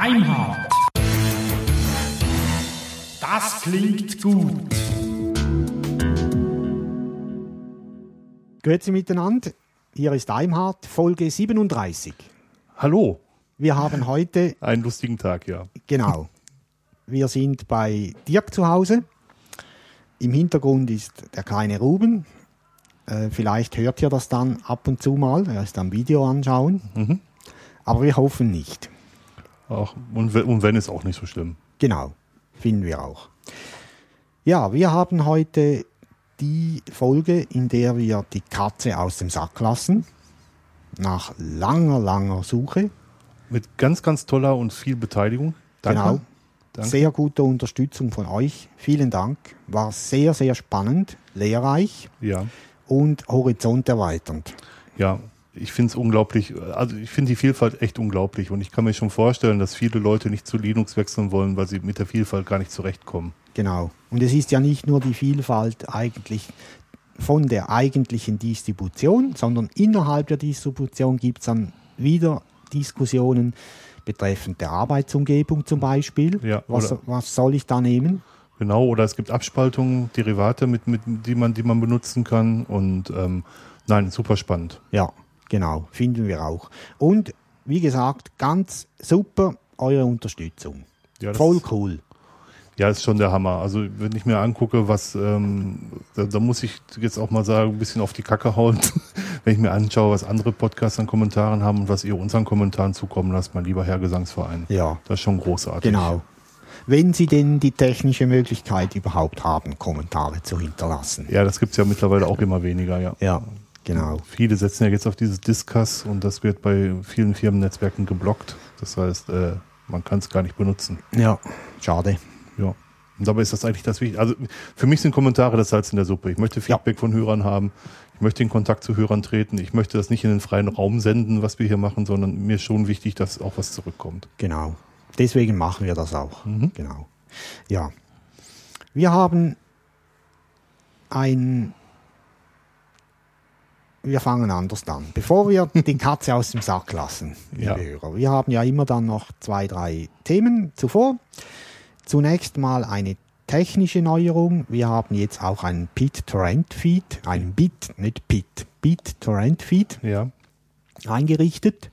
Deimhardt. Das klingt gut. Grüezi miteinander. Hier ist Daimhardt, Folge 37. Hallo. Wir haben heute. Einen lustigen Tag, ja. Genau. Wir sind bei Dirk zu Hause. Im Hintergrund ist der kleine Ruben. Äh, vielleicht hört ihr das dann ab und zu mal. Er ist am Video anschauen. Mhm. Aber wir hoffen nicht. Auch, und, und wenn, ist auch nicht so schlimm. Genau. Finden wir auch. Ja, wir haben heute die Folge, in der wir die Katze aus dem Sack lassen. Nach langer, langer Suche. Mit ganz, ganz toller und viel Beteiligung. Danke. Genau. Danke. Sehr gute Unterstützung von euch. Vielen Dank. War sehr, sehr spannend, lehrreich Ja. und horizonterweiternd. Ja, ich finde es unglaublich, also ich finde die Vielfalt echt unglaublich und ich kann mir schon vorstellen, dass viele Leute nicht zu Linux wechseln wollen, weil sie mit der Vielfalt gar nicht zurechtkommen. Genau. Und es ist ja nicht nur die Vielfalt eigentlich von der eigentlichen Distribution, sondern innerhalb der Distribution gibt es dann wieder Diskussionen betreffend der Arbeitsumgebung zum Beispiel. Ja, was, was soll ich da nehmen? Genau, oder es gibt Abspaltungen, Derivate, mit, mit, die, man, die man benutzen kann und ähm, nein, super spannend. Ja, genau, finden wir auch. Und wie gesagt, ganz super eure Unterstützung. Ja, Voll cool. Ja, ist schon der Hammer. Also wenn ich mir angucke, was, ähm, da, da muss ich jetzt auch mal sagen, ein bisschen auf die Kacke hauen, wenn ich mir anschaue, was andere Podcasts an Kommentaren haben und was ihr unseren Kommentaren zukommen lasst, mein lieber Herr Gesangsverein. Ja, Das ist schon großartig. genau. Wenn Sie denn die technische Möglichkeit überhaupt haben, Kommentare zu hinterlassen. Ja, das gibt's ja mittlerweile auch immer weniger, ja. Ja, genau. Viele setzen ja jetzt auf dieses Discuss und das wird bei vielen Firmennetzwerken geblockt. Das heißt, äh, man kann es gar nicht benutzen. Ja, schade. Ja. Und dabei ist das eigentlich das Wichtige. Also für mich sind Kommentare das Salz in der Suppe. Ich möchte Feedback von Hörern haben. Ich möchte in Kontakt zu Hörern treten. Ich möchte das nicht in den freien Raum senden, was wir hier machen, sondern mir ist schon wichtig, dass auch was zurückkommt. Genau. Deswegen machen wir das auch. Mhm. Genau. Ja. Wir haben ein. Wir fangen anders an. Bevor wir die Katze aus dem Sack lassen, Ja. Hörer. Wir haben ja immer dann noch zwei, drei Themen zuvor. Zunächst mal eine technische Neuerung. Wir haben jetzt auch einen BitTorrent-Feed, einen Bit, nicht Bit, BitTorrent-Feed Ja. eingerichtet.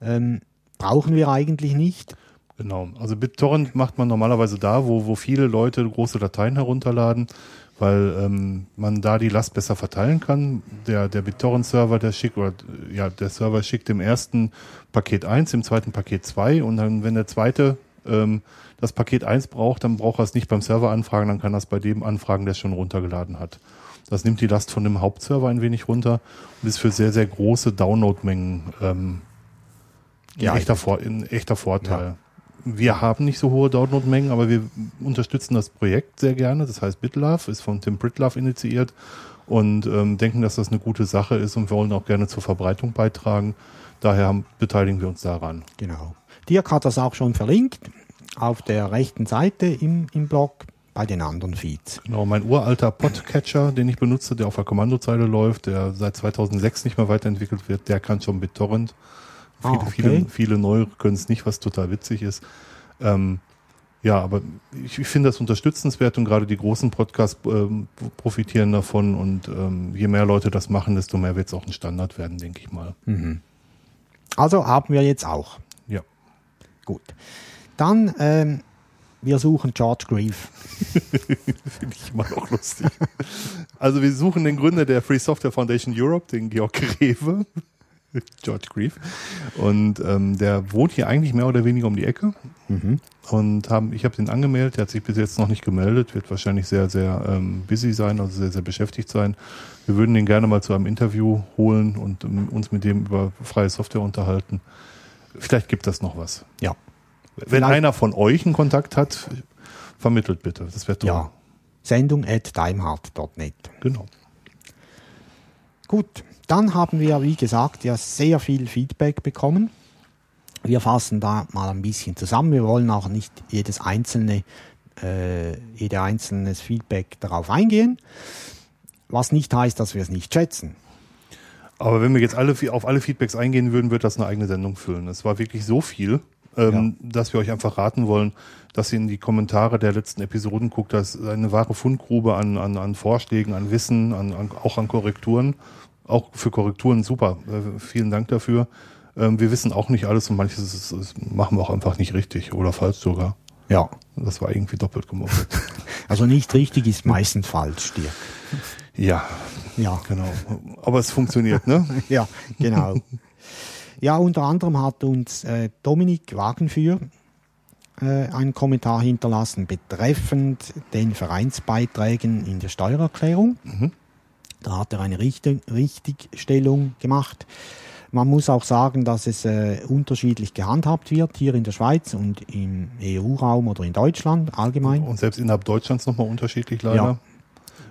Ähm, brauchen wir eigentlich nicht. Genau. Also BitTorrent macht man normalerweise da, wo, wo viele Leute große Dateien herunterladen, weil ähm, man da die Last besser verteilen kann. Der, der BitTorrent-Server, der schickt, oder ja, der Server schickt im ersten Paket 1, im zweiten Paket 2 und dann, wenn der zweite ähm, das Paket 1 braucht, dann braucht er es nicht beim Server anfragen, dann kann er es bei dem anfragen, der es schon runtergeladen hat. Das nimmt die Last von dem Hauptserver ein wenig runter und ist für sehr, sehr große Downloadmengen ähm, ein, Ja, echter, Vor ein echter Vorteil. Wir haben nicht so hohe Downloadmengen, aber wir unterstützen das Projekt sehr gerne. Das heißt BitLove, ist von Tim Britlove initiiert und ähm, denken, dass das eine gute Sache ist und wir wollen auch gerne zur Verbreitung beitragen. Daher haben, beteiligen wir uns daran. Genau. Dirk hat das auch schon verlinkt auf der rechten Seite im, im Blog bei den anderen Feeds. Genau, mein uralter Podcatcher, den ich benutze, der auf der Kommandozeile läuft, der seit 2006 nicht mehr weiterentwickelt wird, der kann schon BitTorrent. Viele, okay. viele, viele neue können es nicht, was total witzig ist. Ähm, ja, aber ich, ich finde das unterstützenswert und gerade die großen Podcasts ähm, profitieren davon und ähm, je mehr Leute das machen, desto mehr wird es auch ein Standard werden, denke ich mal. Also haben wir jetzt auch. Ja. Gut. Dann, ähm, wir suchen George Grief. Finde ich immer noch lustig. Also wir suchen den Gründer der Free Software Foundation Europe, den Georg Rewe, George Grief. Und ähm, der wohnt hier eigentlich mehr oder weniger um die Ecke. Und haben, ich habe den angemeldet, der hat sich bis jetzt noch nicht gemeldet, wird wahrscheinlich sehr, sehr ähm, busy sein, also sehr, sehr beschäftigt sein. Wir würden den gerne mal zu einem Interview holen und ähm, uns mit dem über freie Software unterhalten. Vielleicht gibt das noch was. Ja. Wenn Vielleicht- einer von euch einen Kontakt hat, vermittelt bitte. Das wäre toll. Ja. Sendung at daimhardt.net. Genau. Gut, dann haben wir, wie gesagt, ja sehr viel Feedback bekommen. Wir fassen da mal ein bisschen zusammen. Wir wollen auch nicht jedes einzelne, äh, jede einzelnes Feedback darauf eingehen, was nicht heißt, dass wir es nicht schätzen. Aber wenn wir jetzt alle auf alle Feedbacks eingehen würden, würde das eine eigene Sendung füllen. Es war wirklich so viel ähm, dass wir euch einfach raten wollen, dass ihr in die Kommentare der letzten Episoden guckt. Das ist eine wahre Fundgrube an, an, an Vorschlägen, an Wissen, an, an, auch an Korrekturen. Auch für Korrekturen super. Äh, vielen Dank dafür. Ähm, wir wissen auch nicht alles und manches ist, ist, machen wir auch einfach nicht richtig oder falsch sogar. Ja. Das war irgendwie doppelt gemoppelt. Also nicht richtig ist meistens falsch, dir. ja, Ja. genau. Aber es funktioniert, ne? Ja, genau. ja, unter anderem hat uns äh, Dominik Wagenführ äh, einen Kommentar hinterlassen betreffend den Vereinsbeiträgen in der Steuererklärung. Da hat er eine Richt Richtigstellung gemacht. Man muss auch sagen, dass es äh, unterschiedlich gehandhabt wird hier in der Schweiz und im EU-Raum oder in Deutschland allgemein. Und selbst innerhalb Deutschlands nochmal unterschiedlich leider. Ja,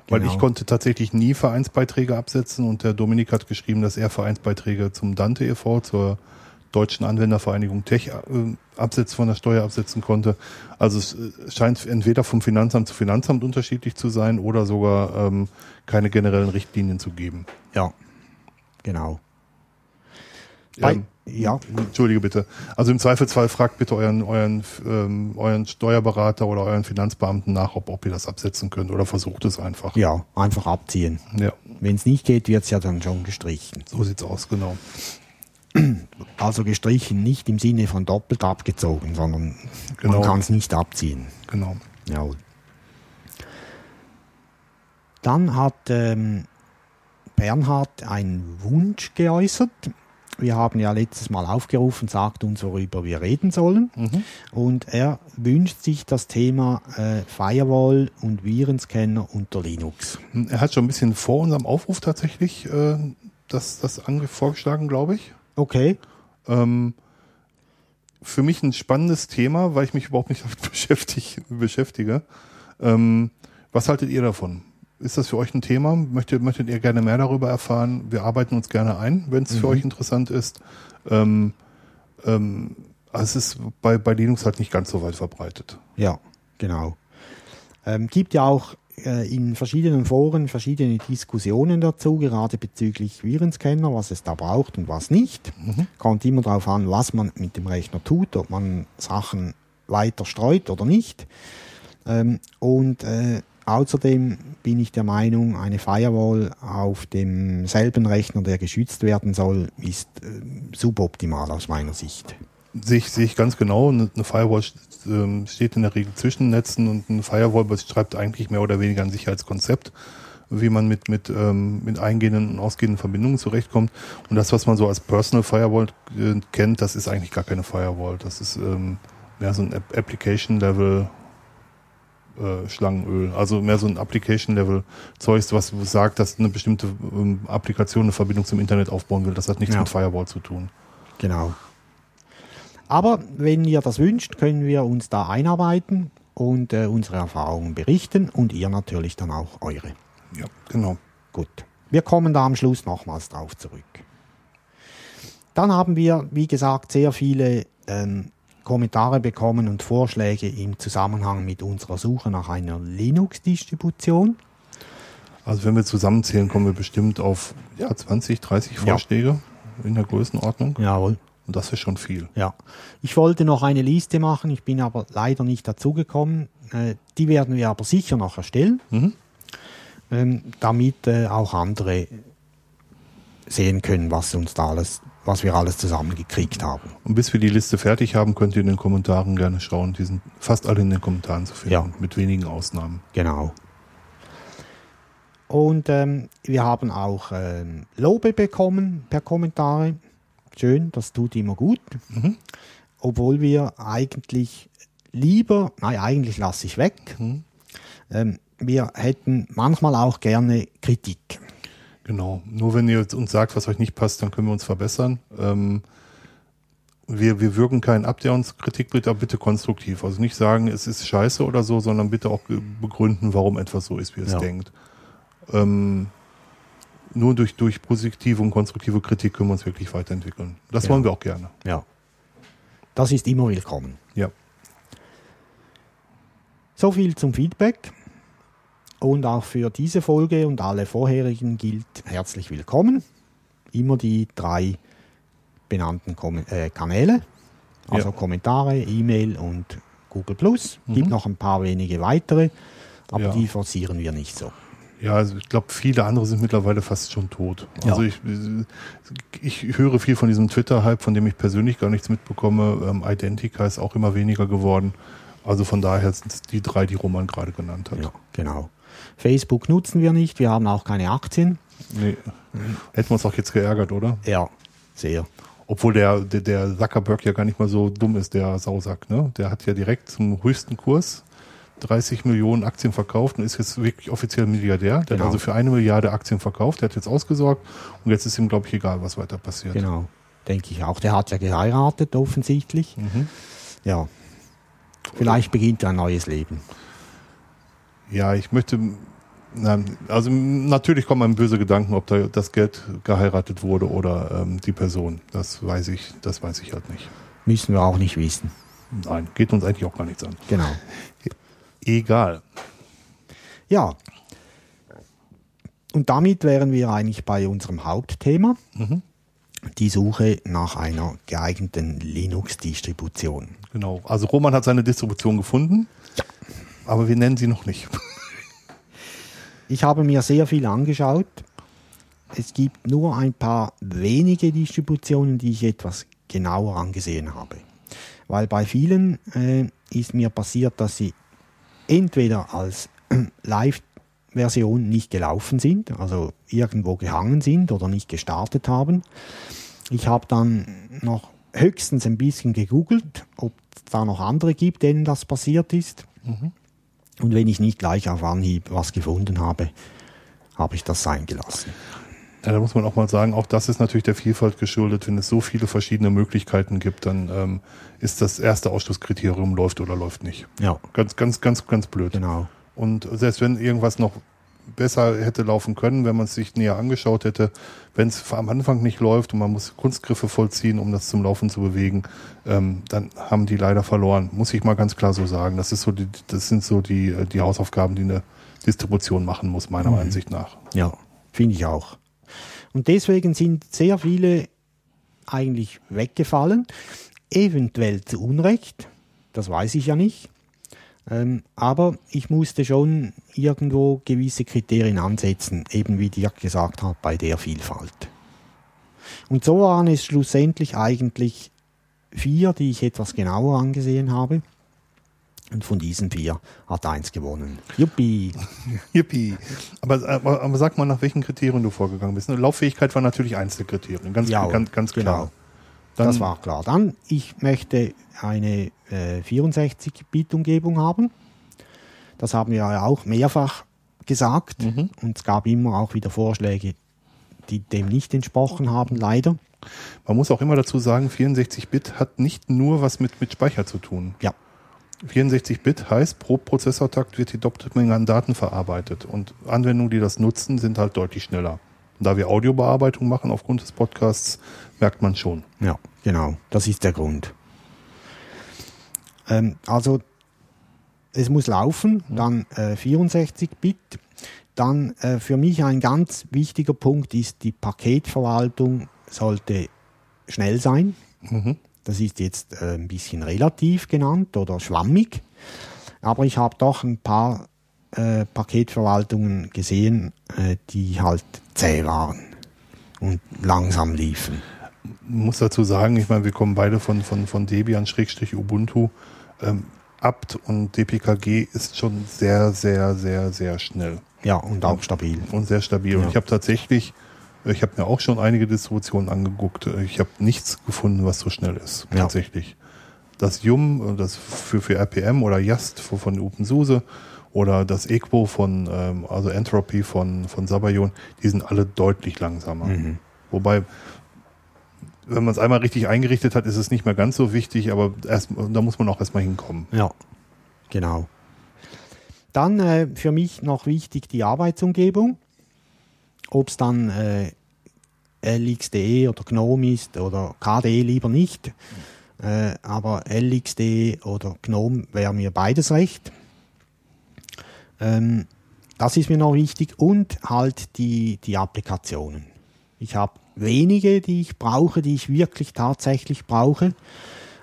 Weil genau. ich konnte tatsächlich nie Vereinsbeiträge absetzen und der Dominik hat geschrieben, dass er Vereinsbeiträge zum Dante e.V., zur Deutschen Anwendervereinigung Tech äh, Absetz von der Steuer absetzen konnte. Also es äh, scheint entweder vom Finanzamt zu Finanzamt unterschiedlich zu sein oder sogar ähm, keine generellen Richtlinien zu geben. Ja, genau. Bei, Ähm, ja, Entschuldige bitte. Also im Zweifelsfall fragt bitte euren, euren, ähm, euren Steuerberater oder euren Finanzbeamten nach, ob, ob ihr das absetzen könnt oder versucht es einfach. ja, einfach abziehen. Ja, Wenn es nicht geht, wird es ja dann schon gestrichen. so sieht's aus, genau. Also gestrichen nicht im Sinne von doppelt abgezogen, sondern Genau. man kann es nicht abziehen. Genau. Jawohl. Dann hat ähm, Bernhard einen Wunsch geäußert. Wir haben ja letztes Mal aufgerufen, sagt uns, worüber wir reden sollen. Und er wünscht sich das Thema äh, Firewall und Virenscanner unter Linux. Er hat schon ein bisschen vor unserem Aufruf tatsächlich äh, das, das ange vorgeschlagen, glaube ich. Okay. Ähm, für mich ein spannendes Thema, weil ich mich überhaupt nicht damit beschäftig, beschäftige. Ähm, was haltet ihr davon? Ist das für euch ein Thema? Möchtet, möchtet ihr gerne mehr darüber erfahren? Wir arbeiten uns gerne ein, wenn es für euch interessant ist. Ähm, ähm, also es ist bei, bei Linux halt nicht ganz so weit verbreitet. Ja, genau. Ähm, gibt ja auch in verschiedenen Foren verschiedene Diskussionen dazu, gerade bezüglich Virenscanner, was es da braucht und was nicht. Kommt immer darauf an, was man mit dem Rechner tut, ob man Sachen weiter streut oder nicht. Ähm, und äh, außerdem bin ich der Meinung, eine Firewall auf demselben Rechner, der geschützt werden soll, ist äh, suboptimal aus meiner Sicht. Sehe ich, sehe ich ganz genau. Eine Firewall ähm, steht in der Regel zwischen Netzen und eine Firewall beschreibt eigentlich mehr oder weniger ein Sicherheitskonzept, wie man mit, mit, ähm, mit eingehenden und ausgehenden Verbindungen zurechtkommt. Und das, was man so als Personal Firewall äh, kennt, das ist eigentlich gar keine Firewall. Das ist ähm, mehr so ein App Application Level äh, Schlangenöl. Also mehr so ein Application Level Zeugs, was sagt, dass eine bestimmte Applikation eine Verbindung zum Internet aufbauen will. Das hat nichts Ja. mit Firewall zu tun. Genau. Aber wenn ihr das wünscht, können wir uns da einarbeiten und äh, unsere Erfahrungen berichten und ihr natürlich dann auch eure. Ja, genau. Gut. Wir kommen da am Schluss nochmals drauf zurück. Dann haben wir, wie gesagt, sehr viele ähm, Kommentare bekommen und Vorschläge im Zusammenhang mit unserer Suche nach einer Linux-Distribution. Also wenn wir zusammenzählen, kommen wir bestimmt auf ja, 20, 30 Ja. Vorschläge in der Größenordnung. Jawohl. Und das ist schon viel. Ja, ich wollte noch eine Liste machen, ich bin aber leider nicht dazugekommen. Äh, die werden wir aber sicher noch erstellen, Mhm. ähm, damit äh, auch andere sehen können, was uns da alles, was wir alles zusammengekriegt haben. Und bis wir die Liste fertig haben, könnt ihr in den Kommentaren gerne schauen. Die sind fast alle in den Kommentaren zu finden, Ja. mit wenigen Ausnahmen. Genau. Und ähm, wir haben auch ähm, Lobe bekommen per Kommentare. Schön, das tut immer gut. Mhm. Obwohl wir eigentlich lieber, nein, eigentlich lasse ich weg. Mhm. Ähm, wir hätten manchmal auch gerne Kritik. Genau. Nur wenn ihr uns sagt, was euch nicht passt, dann können wir uns verbessern. Ähm, wir, wir wirken keinen ab, der uns Kritik bringt, aber bitte konstruktiv. Also nicht sagen, es ist scheiße oder so, sondern bitte auch begründen, warum etwas so ist, wie es Ja. denkt. Ähm, nur durch, durch positive und konstruktive Kritik können wir uns wirklich weiterentwickeln. Das Ja. wollen wir auch gerne. Ja. Das ist immer willkommen. Ja. So viel zum Feedback. Und auch für diese Folge und alle vorherigen gilt herzlich willkommen. Immer die drei benannten Kom äh, Kanäle. Also Ja. Kommentare, E-Mail und Google Plus. Gibt Mhm. noch ein paar wenige weitere, aber Ja. die forcieren wir nicht so. Ja, also ich glaube, viele andere sind mittlerweile fast schon tot. Ja. Also ich, ich höre viel von diesem Twitter-Hype, von dem ich persönlich gar nichts mitbekomme. Ähm, Identica ist auch immer weniger geworden. Also von daher sind es die drei, die Roman gerade genannt hat. Ja, genau. Facebook nutzen wir nicht, wir haben auch keine Aktien. Nee. Hätten wir uns auch jetzt geärgert, oder? Ja, sehr. Obwohl der, der, der Zuckerberg ja gar nicht mal so dumm ist, der Sausack. Ne? Der hat ja direkt zum höchsten Kurs 30 Millionen Aktien verkauft und ist jetzt wirklich offiziell Milliardär. Der Genau. hat also für eine Milliarde Aktien verkauft. Der hat jetzt ausgesorgt und jetzt ist ihm, glaube ich, egal, was weiter passiert. Genau, denke ich auch. Der hat ja geheiratet, offensichtlich. Mhm. Ja. Vielleicht beginnt er ein neues Leben. Ja, ich möchte, also natürlich kommen einem böse Gedanken, ob da das Geld geheiratet wurde oder ähm, die Person. Das weiß ich, das weiß ich halt nicht. Müssen wir auch nicht wissen. Nein, geht uns eigentlich auch gar nichts an. Genau. Egal. Ja. Und damit wären wir eigentlich bei unserem Hauptthema. Mhm. Die Suche nach einer geeigneten Linux-Distribution. Genau. Also Roman hat seine Distribution gefunden, aber wir nennen sie noch nicht. Ich habe mir sehr viel angeschaut. Es gibt nur ein paar wenige Distributionen, die ich etwas genauer angesehen habe. Weil bei vielen äh, ist mir passiert, dass sie entweder als Live-Version nicht gelaufen sind, also irgendwo gehangen sind oder nicht gestartet haben. Ich habe dann noch höchstens ein bisschen gegoogelt, ob es da noch andere gibt, denen das passiert ist. Und wenn ich nicht gleich auf Anhieb was gefunden habe, habe ich das sein gelassen. Ja, da muss man auch mal sagen, auch das ist natürlich der Vielfalt geschuldet. Wenn es so viele verschiedene Möglichkeiten gibt, dann ähm, ist das erste Ausschlusskriterium läuft oder läuft nicht. Ja, Ganz, ganz, ganz, ganz blöd. genau. Und selbst wenn irgendwas noch besser hätte laufen können, wenn man es sich näher angeschaut hätte, wenn es am Anfang nicht läuft und man muss Kunstgriffe vollziehen, um das zum Laufen zu bewegen, ähm, dann haben die leider verloren. Muss ich mal ganz klar so sagen. Das ist so die, das sind so die, äh, die Hausaufgaben, die eine Distribution machen muss, meiner Ansicht nach. Ja, finde ich auch. Und deswegen sind sehr viele eigentlich weggefallen. Eventuell zu Unrecht, das weiß ich ja nicht. Ähm, aber ich musste schon irgendwo gewisse Kriterien ansetzen, eben wie Dirk gesagt hat, bei der Vielfalt. Und so waren es schlussendlich eigentlich vier, die ich etwas genauer angesehen habe. Und von diesen vier hat eins gewonnen. Juppie! Yippie. Aber, aber, aber sag mal, nach welchen Kriterien du vorgegangen bist. Lauffähigkeit war natürlich Einzelkriterien, ganz, Ja, ganz, ganz klar. genau. Dann, das war klar. Dann, ich möchte eine äh, 64-Bit-Umgebung haben. Das haben wir ja auch mehrfach gesagt. Mhm. Und es gab immer auch wieder Vorschläge, die dem nicht entsprochen haben, leider. Man muss auch immer dazu sagen, 64-Bit hat nicht nur was mit, mit Speicher zu tun. Ja, 64-Bit heißt, pro Prozessortakt wird die doppelte Menge an Daten verarbeitet. Und Anwendungen, die das nutzen, sind halt deutlich schneller. Und da wir Audiobearbeitung machen aufgrund des Podcasts, merkt man schon. ja, genau. Das ist der Grund. Ähm, also, es muss laufen, dann äh, 64-Bit. Dann äh, für mich ein ganz wichtiger Punkt ist, die Paketverwaltung sollte schnell sein. Mhm. Das ist jetzt äh, ein bisschen relativ genannt oder schwammig, aber ich habe doch ein paar äh, Paketverwaltungen gesehen, äh, die halt zäh waren und langsam liefen. Man muss dazu sagen, ich meine, wir kommen beide von, von, von Debian Schrägstrich Ubuntu. Ähm, apt und DPKG ist schon sehr, sehr, sehr, sehr schnell Ja, und auch stabil. und sehr stabil. Und Ja. ich habe tatsächlich, ich habe mir auch schon einige Distributionen angeguckt. Ich habe nichts gefunden, was so schnell ist. Ja. Tatsächlich. Das Yum, das für, für RPM oder Yast von OpenSUSE oder das Equo von, ähm, also Entropy von, von Sabayon, die sind alle deutlich langsamer. Mhm. Wobei, wenn man es einmal richtig eingerichtet hat, ist es nicht mehr ganz so wichtig, aber erst, da muss man auch erstmal hinkommen. Ja, genau. Dann äh, für mich noch wichtig die Arbeitsumgebung. Ob es dann äh, LXDE oder GNOME ist oder KDE lieber nicht. Äh, aber LXDE oder GNOME wäre mir beides recht. Ähm, das ist mir noch wichtig. Und halt die, die Applikationen. Ich habe wenige, die ich brauche, die ich wirklich tatsächlich brauche.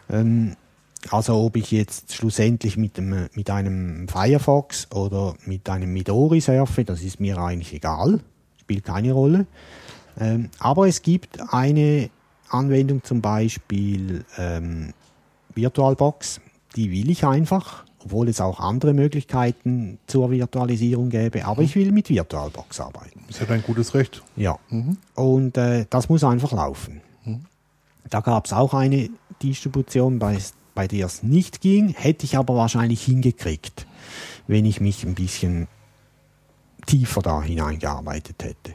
Ähm, also ob ich jetzt schlussendlich mit, dem, mit einem Firefox oder mit einem Midori surfe, das ist mir eigentlich egal, spielt keine Rolle. Ähm, aber es gibt eine Anwendung, zum Beispiel ähm, VirtualBox, die will ich einfach, obwohl es auch andere Möglichkeiten zur Virtualisierung gäbe, aber ich will mit VirtualBox arbeiten. Ist ja dein gutes Recht. Ja. Und äh, das muss einfach laufen. Da gab es auch eine Distribution, bei, bei der es nicht ging, hätte ich aber wahrscheinlich hingekriegt, wenn ich mich ein bisschen tiefer da hineingearbeitet hätte.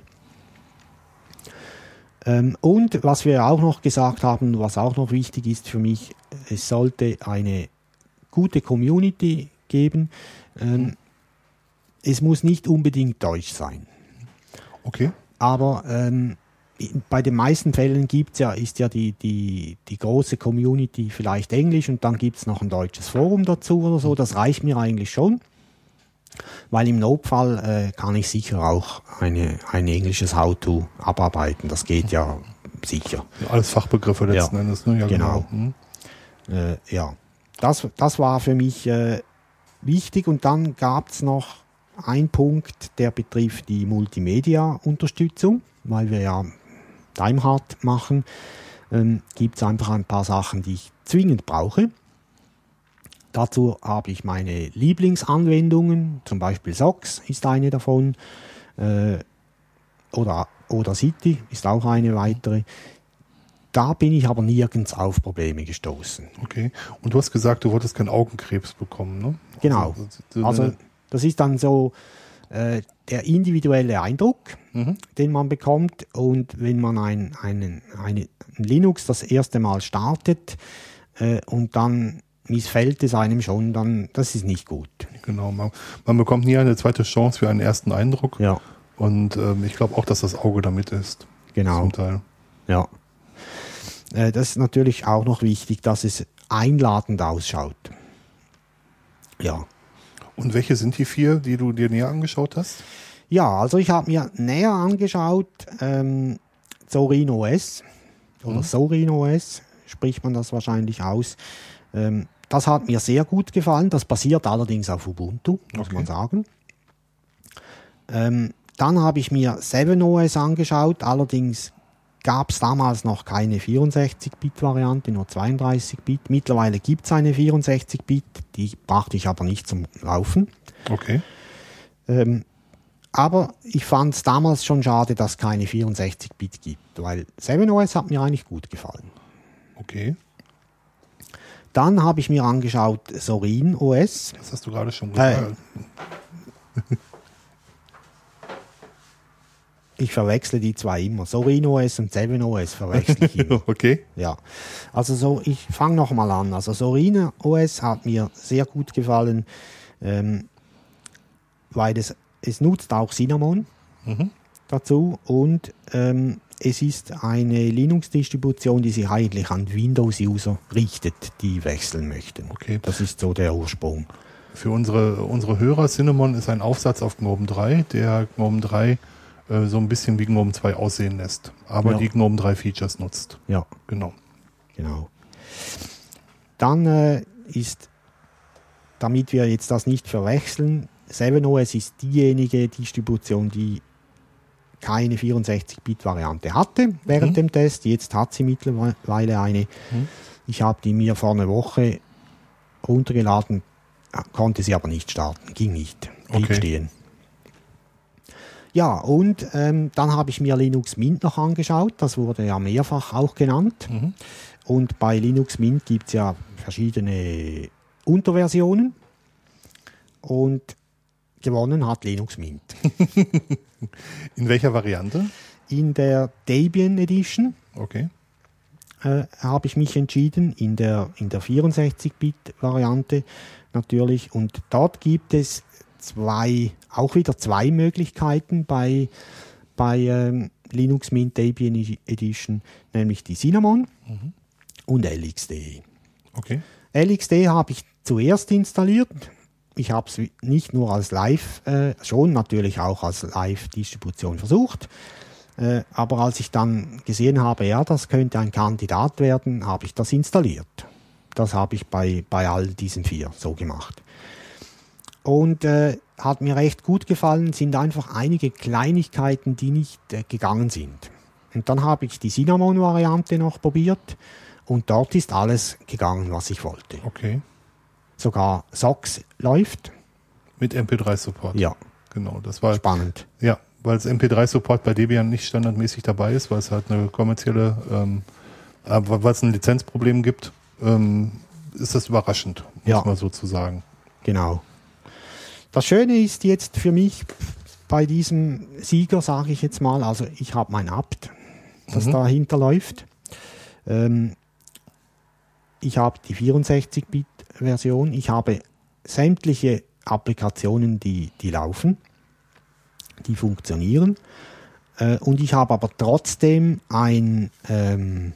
Ähm, und was wir auch noch gesagt haben, was auch noch wichtig ist für mich, es sollte eine gute Community geben. Ähm, es muss nicht unbedingt Deutsch sein. Okay. Aber ähm, bei den meisten Fällen gibt's ja, ist ja die, die, die große Community vielleicht Englisch und dann gibt's noch ein deutsches Forum dazu oder so. Das reicht mir eigentlich schon. Weil im Notfall äh, kann ich sicher auch eine, ein englisches How-To abarbeiten. Das geht ja sicher. Alles Fachbegriffe letzten Ja. Endes, ne? Ja, Genau. Hm. Äh, ja, das, das war für mich äh, wichtig. Und dann gab's noch einen Punkt, der betrifft die Multimedia-Unterstützung, weil wir ja Timehard machen. Ähm, gibt's einfach ein paar Sachen, die ich zwingend brauche. Dazu habe ich meine Lieblingsanwendungen, zum Beispiel Socks ist eine davon, äh, oder, oder City ist auch eine weitere. Da bin ich aber nirgends auf Probleme gestoßen. Okay. Und du hast gesagt, du wolltest keinen Augenkrebs bekommen, ne? Genau. Also, so Also das ist dann so äh, der individuelle Eindruck, Mhm. den man bekommt. Und wenn man ein, einen, eine, ein Linux das erste Mal startet äh, und dann missfällt es einem schon, dann das ist nicht gut. Genau. Man, man bekommt nie eine zweite Chance für einen ersten Eindruck. Ja, Und ähm, ich glaube auch, dass das Auge damit ist. genau. Zum Teil. Ja. Äh, das ist natürlich auch noch wichtig, dass es einladend ausschaut. Ja. Und welche sind die vier, die du dir näher angeschaut hast? Ja, also ich habe mir näher angeschaut, ähm, Zorin OS oder Zorin OS spricht man das wahrscheinlich aus. Ähm, das hat mir sehr gut gefallen. Das basiert allerdings auf Ubuntu, muss Okay. man sagen. Ähm, dann habe ich mir 7OS angeschaut. Allerdings gab es damals noch keine 64-Bit-Variante, nur 32-Bit. Mittlerweile gibt es eine 64-Bit, die brachte ich aber nicht zum Laufen. Okay. Ähm, aber ich fand es damals schon schade, dass es keine 64-Bit gibt, weil 7OS hat mir eigentlich gut gefallen. Okay. Dann habe ich mir angeschaut Sorin OS. Das hast du gerade schon Äh, gesagt. Ich verwechsle die zwei immer. Sorin OS und 7OS verwechsle ich immer. okay. ja. Also so, ich fange nochmal an. Also Sorin OS hat mir sehr gut gefallen, ähm, weil es, es nutzt auch Cinnamon. Mhm. dazu und ähm, es ist eine Linux-Distribution, die sich eigentlich an Windows-User richtet, die wechseln möchten. Okay. Das ist so der Ursprung. Für unsere, unsere Hörer, Cinnamon ist ein Aufsatz auf GNOME 3, der GNOME 3 äh, so ein bisschen wie GNOME 2 aussehen lässt, aber Ja. die GNOME 3 Features nutzt. Ja, Genau. genau. Dann äh, ist, damit wir jetzt das nicht verwechseln, 7OS ist diejenige Distribution, die keine 64-Bit-Variante hatte während Mhm. dem Test. Jetzt hat sie mittlerweile eine. Mhm. Ich habe die mir vor einer Woche runtergeladen, konnte sie aber nicht starten, ging nicht, blieb Okay. stehen. Ja, und ähm, dann habe ich mir Linux Mint noch angeschaut, das wurde ja mehrfach auch genannt. Mhm. Und bei Linux Mint gibt es ja verschiedene Unterversionen. Und gewonnen hat Linux Mint. In welcher Variante? In der Debian Edition Okay. äh, habe ich mich entschieden, in der, in der 64-Bit-Variante natürlich. Und dort gibt es zwei, auch wieder zwei Möglichkeiten bei, bei ähm, Linux Mint Debian Edition, nämlich die Cinnamon und LXD. Okay. LXD habe ich zuerst installiert. Ich habe es nicht nur als Live, äh, schon natürlich auch als Live-Distribution versucht. Äh, aber als ich dann gesehen habe, ja, das könnte ein Kandidat werden, habe ich das installiert. Das habe ich bei, bei all diesen vier so gemacht. Und äh, hat mir recht gut gefallen, sind einfach einige Kleinigkeiten, die nicht äh, gegangen sind. Und dann habe ich die Cinnamon-Variante noch probiert und dort ist alles gegangen, was ich wollte. Okay. Sogar Socks läuft. Mit MP3-Support. Ja, Genau, das war spannend. Ja, weil es MP3-Support bei Debian nicht standardmäßig dabei ist, weil es halt eine kommerzielle, ähm, aber weil es ein Lizenzproblem gibt, ähm, ist das überraschend, muss Ja. man so zu sagen. Genau. Das Schöne ist jetzt für mich bei diesem Sieger, sage ich jetzt mal, also ich habe mein Apt, das Mhm. dahinter läuft. Ähm, ich habe die 64-Bit-Version, ich habe sämtliche Applikationen, die, die laufen, die funktionieren. Äh, und ich habe aber trotzdem ein ähm,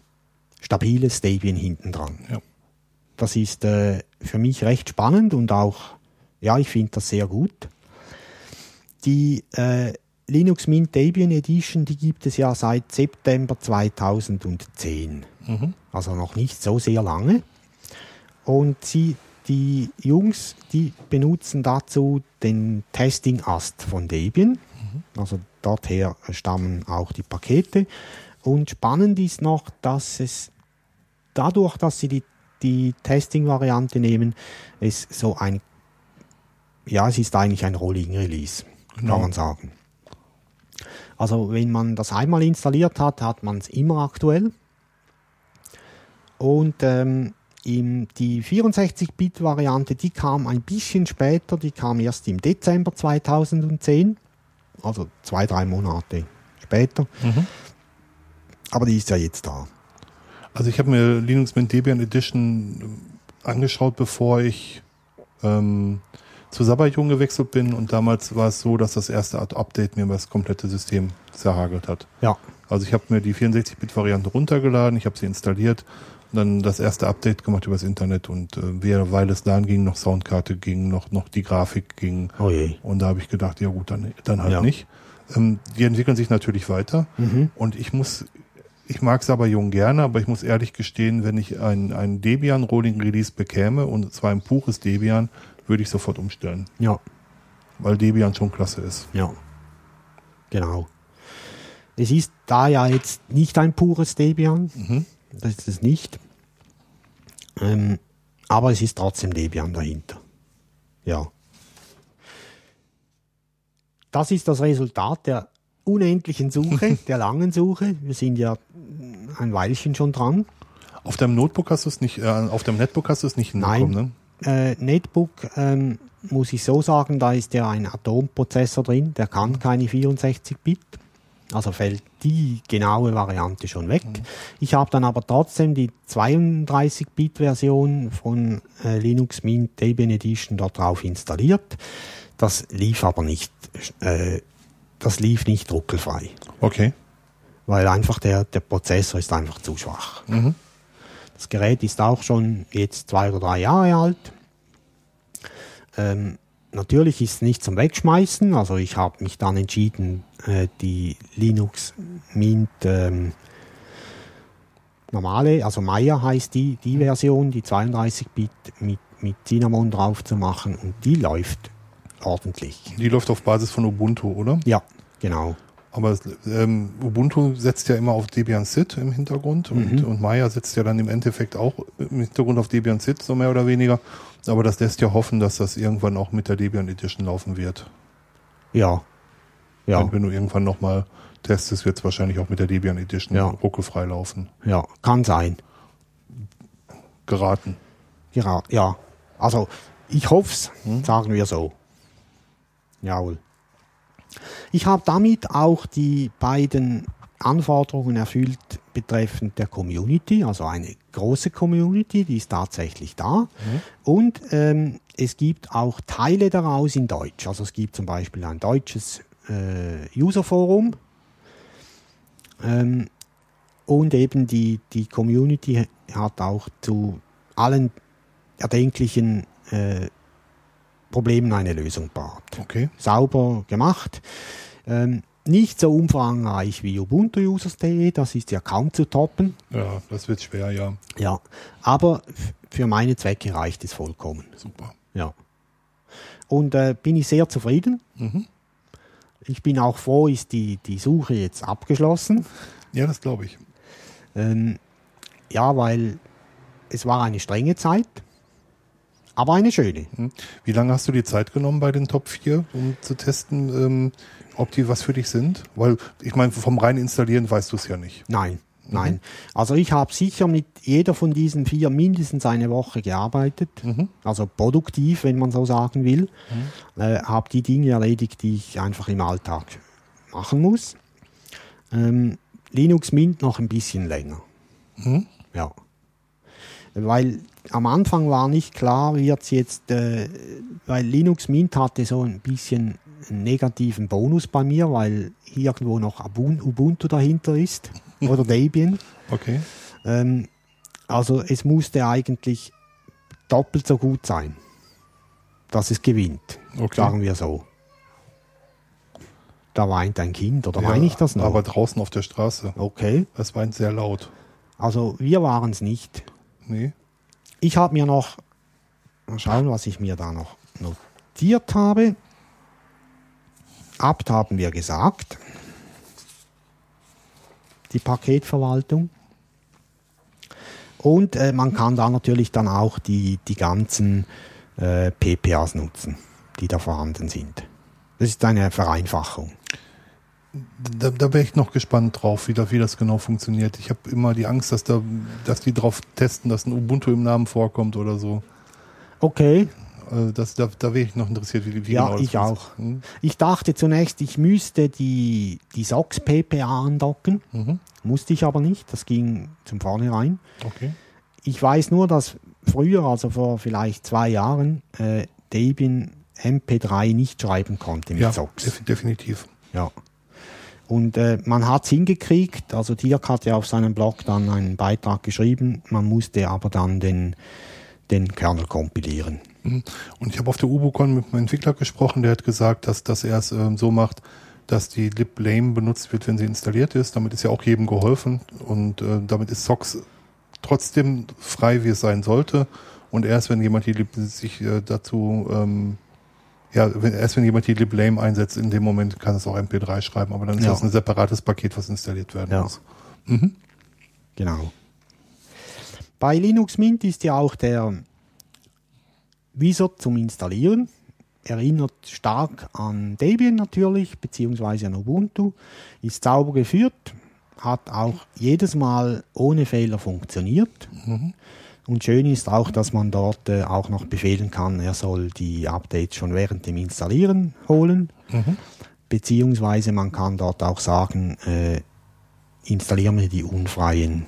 stabiles Debian hinten dran. Ja. Das ist äh, für mich recht spannend und auch, ja, ich finde das sehr gut. Die äh, Linux Mint Debian Edition, die gibt es ja seit September 2010. Mhm. Also noch nicht so sehr lange. Und sie, die Jungs, die benutzen dazu den Testing-Ast von Debian. Also dorther stammen auch die Pakete. Und spannend ist noch, dass es dadurch, dass sie die, die Testing-Variante nehmen, es so ein, ja, es ist eigentlich ein Rolling Release, Genau. kann man sagen. Also wenn man das einmal installiert hat, hat man es immer aktuell. Und ähm, im, die 64-Bit-Variante, die kam ein bisschen später, die kam erst im Dezember 2010, also zwei, drei Monate später. Mhm. Aber die ist ja jetzt da. Also ich habe mir Linux Mint Debian Edition ähm, angeschaut, bevor ich ähm, zu Sabayon gewechselt bin und damals war es so, dass das erste Update mir das komplette System zerhagelt hat. Ja, Also ich habe mir die 64-Bit-Variante runtergeladen, ich habe sie installiert dann das erste Update gemacht übers Internet und äh, wer- weil es dann ging, noch Soundkarte ging, noch, noch die Grafik ging oh je. und da habe ich gedacht, ja gut, dann, dann halt Ja. nicht. Ähm, die entwickeln sich natürlich weiter Mhm. und ich muss, ich mag Sabayon gerne, aber ich muss ehrlich gestehen, wenn ich ein, ein Debian Rolling Release bekäme und zwar ein pures Debian, würde ich sofort umstellen, Ja, weil Debian schon klasse ist. ja. Genau. Es ist da ja jetzt nicht ein pures Debian, Mhm. Das ist es nicht. Ähm, aber es ist trotzdem Debian dahinter. Ja. Das ist das Resultat der unendlichen Suche, der langen Suche. Wir sind ja ein Weilchen schon dran. Auf deinem Notebook hast du es nicht, äh, auf deinem Netbook hast du es nicht Nein. hinbekommen, ne? Äh, Netbook ähm, muss ich so sagen, da ist ja ein Atomprozessor drin, der kann keine 64-Bit. Also fällt die genaue Variante schon weg. Ich habe dann aber trotzdem die 32-Bit-Version von äh, Linux Mint Debian Edition dort drauf installiert. Das lief aber nicht, äh, das lief nicht ruckelfrei, Okay. weil einfach der, der Prozessor ist einfach zu schwach. Mhm. Das Gerät ist auch schon jetzt zwei oder drei Jahre alt. Ähm, natürlich ist es nicht zum Wegschmeißen. Also ich habe mich dann entschieden, äh, die Linux Mint ähm, normale, also Maya heißt die, die Version, die 32-Bit mit, mit Cinnamon drauf zu machen und die läuft ordentlich. Die läuft auf Basis von Ubuntu, oder? Ja, genau. Aber ähm, Ubuntu setzt ja immer auf Debian SID im Hintergrund und, Mhm. und Maya setzt ja dann im Endeffekt auch im Hintergrund auf Debian SID, so mehr oder weniger. Aber das lässt ja hoffen, dass das irgendwann auch mit der Debian Edition laufen wird. Ja. Ja, Wenn, wenn du irgendwann nochmal testest, wird es wahrscheinlich auch mit der Debian Edition Ja. ruckelfrei laufen. ja, kann sein. Geraten. Ja, ja. Also ich hoff's, sagen wir so. Jawohl. Ich habe damit auch die beiden Anforderungen erfüllt betreffend der Community, also eine große Community, die ist tatsächlich da. Und ähm, es gibt auch Teile daraus in Deutsch. Also es gibt zum Beispiel ein deutsches äh, Userforum ähm, und eben die, die Community hat auch zu allen erdenklichen äh, Problemen eine Lösung parat. Okay. Sauber gemacht. Ähm, nicht so umfangreich wie ubuntu-users.de, das ist ja kaum zu toppen. Ja, das wird schwer, ja. Ja, aber für meine Zwecke reicht es vollkommen. Super. Ja. Und äh, bin ich sehr zufrieden. Mhm. Ich bin auch froh, ist die, die Suche jetzt abgeschlossen. Ja, das glaube ich. Ähm, ja, weil es war eine strenge Zeit, aber eine schöne. Hm. Wie lange hast du die Zeit genommen bei den Top 4, um zu testen, ähm, ob die was für dich sind? Weil ich meine, vom rein installieren weißt du es ja nicht. Nein, nein. Also ich habe sicher mit jeder von diesen vier mindestens eine Woche gearbeitet, also produktiv, wenn man so sagen will. Äh, habe die Dinge erledigt, die ich einfach im Alltag machen muss. Ähm, Linux Mint noch ein bisschen länger. Ja. Weil am Anfang war nicht klar, wird's jetzt, äh, weil Linux Mint hatte so ein bisschen einen negativen Bonus bei mir, weil irgendwo noch Ubun- Ubuntu dahinter ist oder Debian. Okay. Ähm, also es musste eigentlich doppelt so gut sein, dass es gewinnt. Okay. Sagen wir so. Da weint ein Kind, oder meine ich das noch? Aber draußen auf der Straße. okay. Das weint sehr laut. Also wir waren es nicht. Nee. Ich habe mir noch, mal schauen, was ich mir da noch notiert habe. Abt haben wir gesagt. Die Paketverwaltung. Und äh, man kann da natürlich dann auch die, die ganzen äh, PPAs nutzen, die da vorhanden sind. Das ist eine Vereinfachung. Da, da wäre ich noch gespannt drauf, wie, da, wie das genau funktioniert. Ich habe immer die Angst, dass, da, dass die drauf testen, dass ein Ubuntu im Namen vorkommt oder so. Okay, das, da, da wäre ich noch interessiert, wie, wie Ja, genau das ich auch. Hm? Ich dachte zunächst, ich müsste die, die SOX PPA andocken. Mhm. Musste ich aber nicht. Das ging zum Vornherein. Okay. Ich weiß nur, dass früher, also vor vielleicht zwei Jahren, äh, Debian MP3 nicht schreiben konnte mit Ja, SOX. def definitiv. Ja. Und äh, man hat es hingekriegt, also Dirk hat ja auf seinem Blog dann einen Beitrag geschrieben, man musste aber dann den, den Kernel kompilieren. Mhm. Und ich habe auf der UBUCon mit einem Entwickler gesprochen, der hat gesagt, dass, dass er es ähm, so macht, dass die liblame benutzt wird, wenn sie installiert ist. Damit ist ja auch jedem geholfen und äh, damit ist SOX trotzdem frei, wie es sein sollte. Und erst wenn jemand die lib sich äh, dazu, ähm, ja, wenn, erst wenn jemand die liblame einsetzt, in dem Moment kann es auch MP3 schreiben, aber dann ist Ja. das ein separates Paket, was installiert werden Ja. muss. Mhm. Genau. Bei Linux Mint ist ja auch der Wizard zum Installieren. Erinnert stark an Debian natürlich, beziehungsweise an Ubuntu. Ist sauber geführt, hat auch jedes Mal ohne Fehler funktioniert. Und schön ist auch, dass man dort äh, auch noch befehlen kann, er soll die Updates schon während dem Installieren holen. Beziehungsweise man kann dort auch sagen, äh, installieren wir die unfreien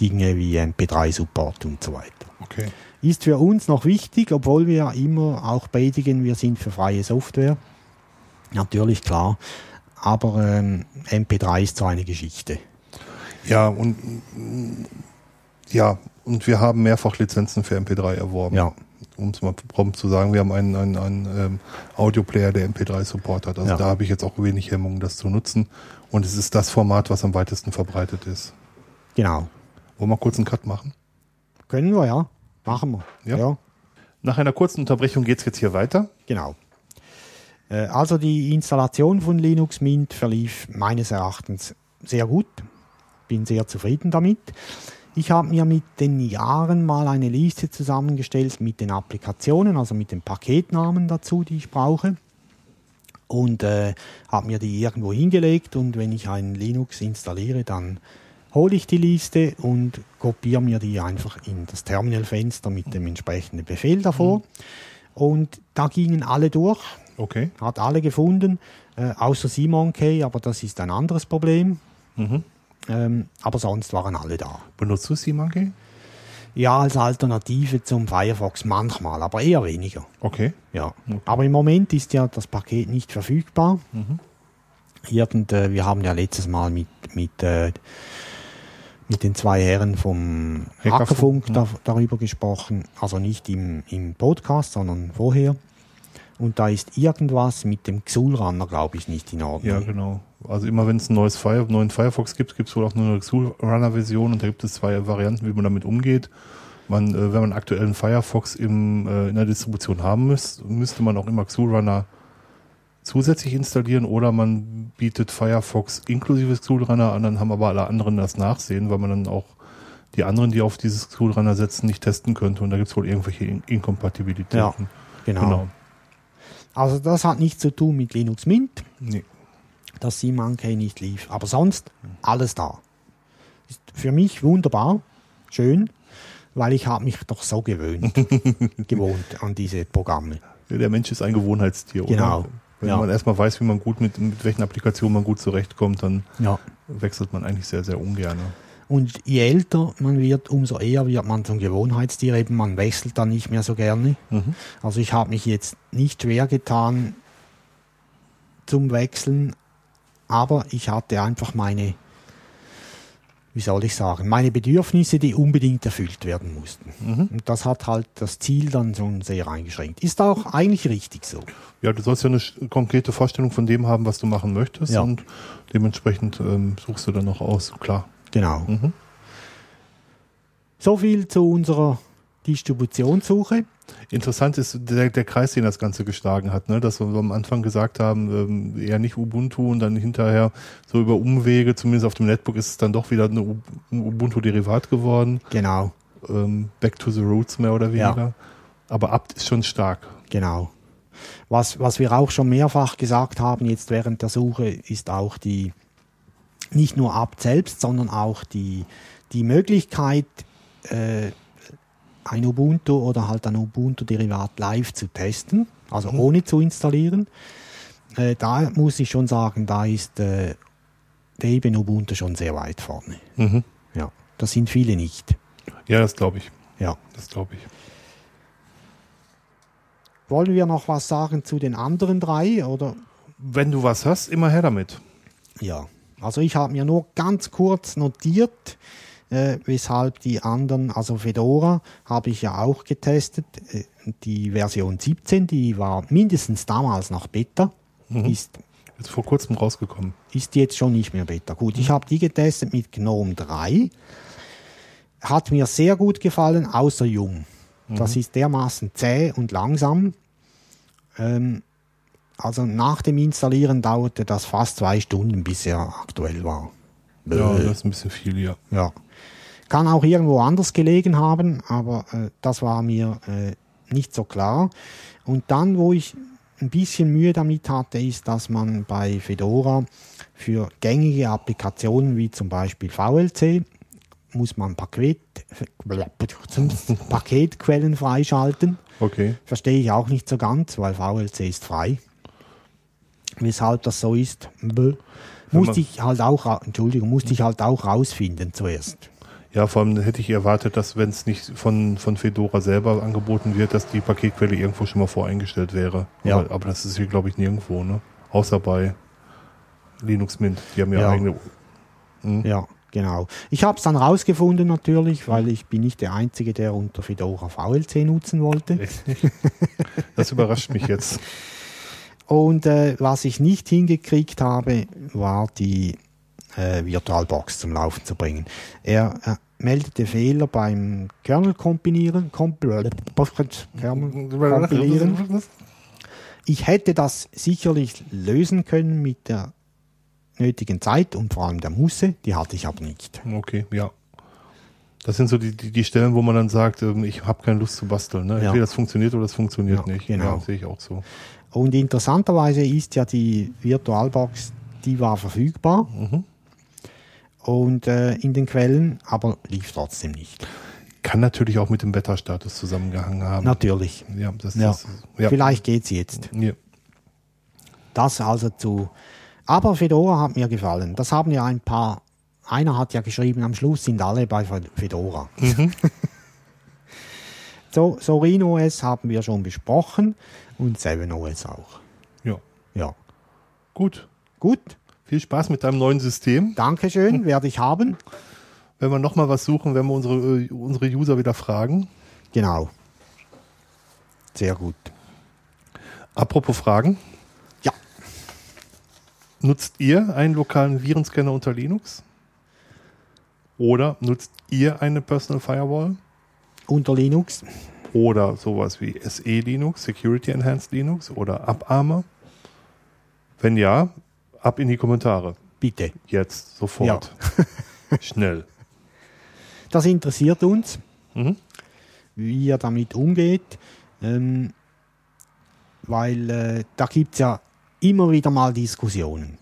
Dinge wie MP3-Support und so weiter. Okay. Ist für uns noch wichtig, obwohl wir immer auch predigen, wir sind für freie Software. Natürlich klar, aber ähm, MP3 ist so eine Geschichte. Ja, und ja, und wir haben mehrfach Lizenzen für MP3 erworben. Ja. Um es mal prompt zu sagen, wir haben einen, einen, einen ähm, Audioplayer, der MP3 Support hat. Also Ja. da habe ich jetzt auch wenig Hemmungen, das zu nutzen. Und es ist das Format, was am weitesten verbreitet ist. Genau. Wollen wir kurz einen Cut machen? Können wir, ja. Machen wir. Ja. Nach einer kurzen Unterbrechung geht's jetzt hier weiter. Genau. Äh, Also die Installation von Linux Mint verlief meines Erachtens sehr gut. Bin sehr zufrieden damit. Ich habe mir mit den Jahren mal eine Liste zusammengestellt mit den Applikationen, also mit den Paketnamen dazu, die ich brauche. Und äh, habe mir die irgendwo hingelegt und wenn ich einen Linux installiere, dann hole ich die Liste und kopiere mir die einfach in das Terminalfenster mit dem entsprechenden Befehl davor. Und da gingen alle durch, Okay. hat alle gefunden, äh, außer Simon K., aber das ist ein anderes Problem. Ähm, aber sonst waren alle da. Benutzt du Simanke? Ja, als Alternative zum Firefox manchmal, aber eher weniger. Okay. Ja. Aber im Moment ist ja das Paket nicht verfügbar. Irgend, äh, wir haben ja letztes Mal mit, mit, äh, mit den zwei Herren vom Hackerfunk, da, darüber gesprochen. Also nicht im, im Podcast, sondern vorher. Und da ist irgendwas mit dem Xul-Runner, glaube ich, nicht in Ordnung. Ja, genau. Also immer wenn es ein neues Fire, neuen Firefox gibt, gibt es wohl auch nur eine Runner-Version und da gibt es zwei Varianten, wie man damit umgeht. Man, äh, wenn man aktuellen Firefox im, äh, in der Distribution haben muss, müsste man auch immer XURunner zusätzlich installieren oder man bietet Firefox inklusive XURunner an, dann haben aber alle anderen das Nachsehen, weil man dann auch die anderen, die auf dieses XURunner setzen, nicht testen könnte und da gibt es wohl irgendwelche In Inkompatibilitäten. Ja, genau. Also das hat nichts zu tun mit Linux Mint, Nee. dass Simankey nicht lief. Aber sonst alles da. Ist für mich wunderbar, schön, weil ich habe mich doch so gewöhnt, gewohnt an diese Programme. Der Mensch ist ein Gewohnheitstier, Genau. oder? Wenn Ja. man erstmal weiß, wie man gut mit, mit welchen Applikationen man gut zurechtkommt, dann Ja. wechselt man eigentlich sehr, sehr ungern. Und je älter man wird, umso eher wird man zum Gewohnheitstier. Eben man wechselt dann nicht mehr so gerne. Mhm. Also ich habe mich jetzt nicht schwer getan zum Wechseln, aber ich hatte einfach meine, wie soll ich sagen, meine Bedürfnisse, die unbedingt erfüllt werden mussten. Mhm. Und das hat halt das Ziel dann schon sehr eingeschränkt. Ist auch eigentlich richtig so. Ja, du sollst ja eine konkrete Vorstellung von dem haben, was du machen möchtest Ja. und dementsprechend ähm, suchst du dann noch aus, klar. Genau. Mhm. So viel zu unserer Distributionssuche. Interessant ist der, der Kreis, den das Ganze geschlagen hat, ne? dass wir am Anfang gesagt haben, ähm, eher nicht Ubuntu und dann hinterher so über Umwege, zumindest auf dem Netbook ist es dann doch wieder ein Ubuntu-Derivat geworden. Genau, Ähm, back to the roots mehr oder Ja. weniger. Aber apt ist schon stark. genau. Was, was wir auch schon mehrfach gesagt haben jetzt während der Suche, ist auch die, nicht nur apt selbst, sondern auch die, die Möglichkeit, äh, ein Ubuntu oder halt ein Ubuntu-Derivat live zu testen, also ohne zu installieren. Äh, da muss ich schon sagen, da ist äh, Debian Ubuntu schon sehr weit vorne. Mhm. Ja, das sind viele nicht. Ja, das glaube ich. Ja. Das glaube ich. Wollen wir noch was sagen zu den anderen drei oder Wenn du was hast, immer her damit. Ja, also ich habe mir nur ganz kurz notiert, äh, weshalb die anderen, also Fedora habe ich ja auch getestet, äh, die Version 17, die war mindestens damals noch Beta, ist, Ist vor kurzem rausgekommen. ist jetzt schon nicht mehr Beta. Gut, ich habe die getestet mit GNOME 3, hat mir sehr gut gefallen, außer Jung. Das ist dermaßen zäh und langsam. Ähm, also nach dem Installieren dauerte das fast zwei Stunden, bis er aktuell war. Ja, das ist ein bisschen viel, ja. Ja. Kann auch irgendwo anders gelegen haben, aber äh, das war mir äh, nicht so klar. Und dann, wo ich ein bisschen Mühe damit hatte, ist, dass man bei Fedora für gängige Applikationen wie zum Beispiel VLC muss man Paket, Paketquellen freischalten. Okay. Verstehe ich auch nicht so ganz, weil VLC ist frei. Weshalb das so ist, musste ich halt auch, Entschuldigung, musste ich halt auch rausfinden zuerst. Ja, vor allem hätte ich erwartet, dass wenn es nicht von, von Fedora selber angeboten wird, dass die Paketquelle irgendwo schon mal voreingestellt wäre. Ja. Aber, aber das ist hier, glaube ich, nirgendwo, ne? Außer bei Linux Mint. Die haben ja, Ja. eigene. Hm? Ja, genau. Ich habe es dann rausgefunden natürlich, weil ich bin nicht der Einzige, der unter Fedora VLC nutzen wollte. Das überrascht mich jetzt. Und äh, was ich nicht hingekriegt habe, war die äh, VirtualBox zum Laufen zu bringen. Er äh, meldete Fehler beim Kernel kompilieren, kompl Kernel kompilieren. Ich hätte das sicherlich lösen können mit der nötigen Zeit und vor allem der Muße, die hatte ich aber nicht. Okay, ja. Das sind so die, die, die Stellen, wo man dann sagt, ähm, ich habe keine Lust zu basteln. Ne? Ja. Entweder das funktioniert oder das funktioniert Ja, nicht. genau. Ja, sehe ich auch so. Und interessanterweise ist ja die VirtualBox, die war verfügbar Mhm. Und äh, in den Quellen, aber lief trotzdem nicht. Kann natürlich auch mit dem Wetterstatus zusammengehangen haben. Natürlich. Ja, das, Ja. das ja. Vielleicht geht's jetzt. Ja. Das also zu. Aber Fedora hat mir gefallen. Das haben ja ein paar. Einer hat ja geschrieben, am Schluss sind alle bei Fedora. Mhm. so, Sorin OS haben wir schon besprochen und 7 OS auch. ja. Ja. Gut. Gut, Viel Spaß mit deinem neuen System. Dankeschön, werde ich haben. Wenn wir nochmal was suchen, werden wir unsere, äh, unsere User wieder fragen. Genau. Sehr gut. Apropos Fragen. Ja. Nutzt ihr einen lokalen Virenscanner unter Linux? Oder nutzt ihr eine Personal Firewall? unter Linux. Oder sowas wie SE Linux, Security Enhanced Linux oder AppArmor? Wenn ja, ab in die Kommentare. Bitte. Jetzt, sofort. Schnell. Das interessiert uns, Mhm. wie ihr damit umgeht, ähm, weil äh, da gibt es ja immer wieder mal Diskussionen.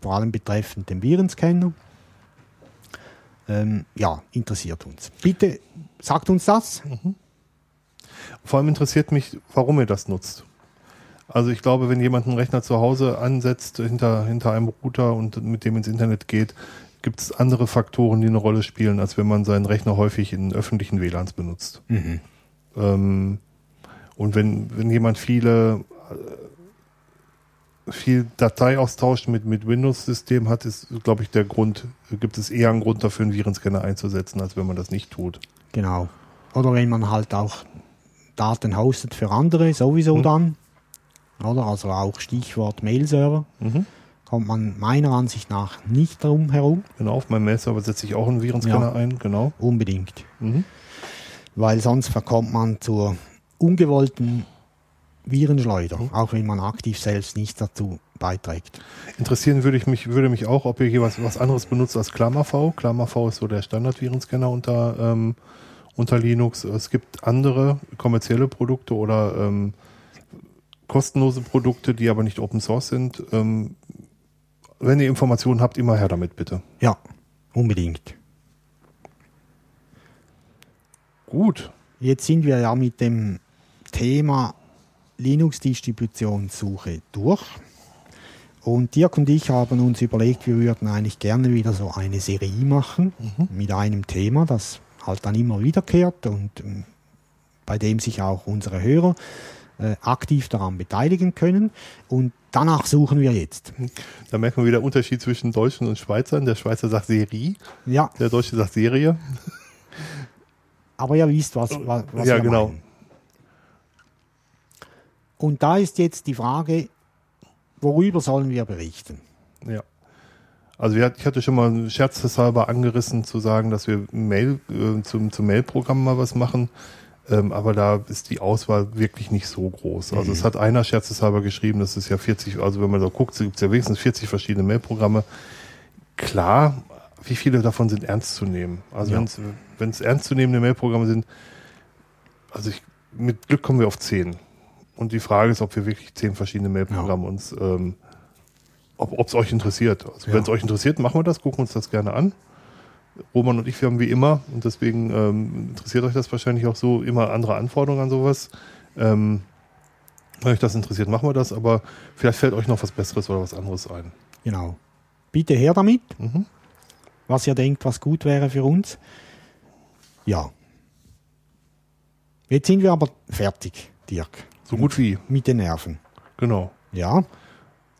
Vor allem betreffend den Virenscanner. Ähm, ja, interessiert uns. Bitte sagt uns das. Vor allem interessiert mich, warum ihr das nutzt. Also ich glaube, wenn jemand einen Rechner zu Hause ansetzt hinter, hinter einem Router und mit dem ins Internet geht, gibt es andere Faktoren, die eine Rolle spielen, als wenn man seinen Rechner häufig in öffentlichen WLANs benutzt. Ähm, und wenn, wenn jemand viele äh, viel Dateiaustausch mit, mit Windows-System hat, ist, glaube ich, der Grund, gibt es eher einen Grund dafür, einen Virenscanner einzusetzen, als wenn man das nicht tut. Genau. Oder wenn man halt auch Daten hostet für andere, sowieso dann. Oder? Also auch Stichwort Mail-Server. Mhm. Kommt man meiner Ansicht nach nicht drum herum. Genau, auf meinem Mail-Server setze ich auch einen Virenscanner Ja. ein, genau. Unbedingt. Mhm. Weil sonst verkommt man zur ungewollten Virenschleuder, Mhm. auch wenn man aktiv selbst nichts dazu beiträgt. Interessieren würde ich mich, würde mich auch, ob ihr hier was, was anderes benutzt als KlammerV. KlammerV ist so der Standard-Virenscanner unter, ähm, unter Linux. Es gibt andere kommerzielle Produkte oder ähm, kostenlose Produkte, die aber nicht Open Source sind. Ähm, wenn ihr Informationen habt, immer her damit bitte. Ja, unbedingt. Gut. Jetzt sind wir ja mit dem Thema Linux-Distributionssuche durch. Und Dirk und ich haben uns überlegt, wir würden eigentlich gerne wieder so eine Serie machen mit einem Thema, das halt dann immer wiederkehrt und ähm, bei dem sich auch unsere Hörer äh, aktiv daran beteiligen können. Und danach suchen wir jetzt. Da merken wir wieder den Unterschied zwischen Deutschen und Schweizern. Der Schweizer sagt Serie, Ja, der Deutsche sagt Serie. aber ihr wisst, was, was, was Ja, wir genau. meinen. Und da ist jetzt die Frage, worüber sollen wir berichten? Ja. Also ich hatte schon mal scherzeshalber angerissen zu sagen, dass wir Mail, äh, zum, zum Mail-Programm mal was machen. Ähm, aber da ist die Auswahl wirklich nicht so groß. Also es hat einer scherzeshalber geschrieben, das ist ja 40, also wenn man so guckt, gibt es ja wenigstens 40 verschiedene Mail-Programme. Klar, wie viele davon sind ernst zu nehmen? Also Ja. wenn es ernstzunehmende Mail-Programme sind, also ich, mit Glück kommen wir auf 10. Und die Frage ist, ob wir wirklich 10 verschiedene Mail-Programme uns ähm, ob es euch interessiert. Also Ja. wenn es euch interessiert, machen wir das, gucken uns das gerne an. Roman und ich, wir haben wie immer, und deswegen ähm, interessiert euch das wahrscheinlich auch so, immer andere Anforderungen an sowas. Ähm, wenn euch das interessiert, machen wir das, aber vielleicht fällt euch noch was Besseres oder was anderes ein. Genau. Bitte her damit, Mhm. was ihr denkt, was gut wäre für uns. Ja. Jetzt sind wir aber fertig, Dirk, So gut wie, mit den Nerven. genau. Ja,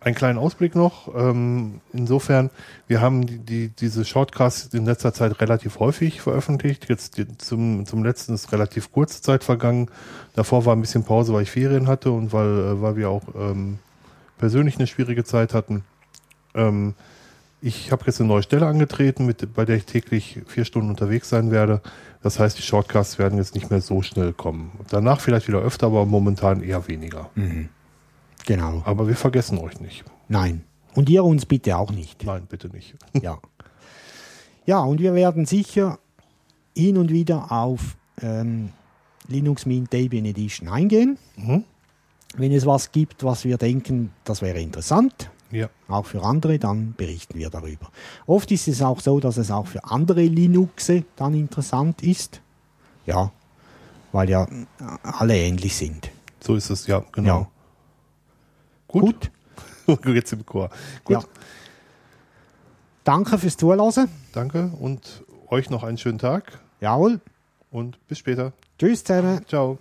Einen kleinen Ausblick noch. Ähm, insofern, wir haben die, die, diese Shortcasts in letzter Zeit relativ häufig veröffentlicht. Jetzt die, zum, zum letzten ist relativ kurze Zeit vergangen. Davor war ein bisschen Pause, weil ich Ferien hatte und weil, äh, weil wir auch ähm, persönlich eine schwierige Zeit hatten. Ähm, ich habe jetzt eine neue Stelle angetreten, mit, bei der ich täglich vier Stunden unterwegs sein werde. Das heißt, die Shortcasts werden jetzt nicht mehr so schnell kommen. Danach vielleicht wieder öfter, aber momentan eher weniger. Genau. Aber wir vergessen euch nicht. Nein. Und ihr uns bitte auch nicht. Nein, bitte nicht. Ja. Ja, und wir werden sicher hin und wieder auf ähm, Linux Mint Debian Edition eingehen. Mhm. Wenn es was gibt, was wir denken, das wäre interessant, Ja. auch für andere, dann berichten wir darüber. Oft ist es auch so, dass es auch für andere Linuxe dann interessant ist. Ja, weil ja alle ähnlich sind. So ist es, ja, genau. Ja. Gut. Jetzt im Chor. Gut, Ja. Danke fürs Zuhören. danke und euch noch einen schönen Tag Jawohl. und bis später. Tschüss zusammen. Ciao.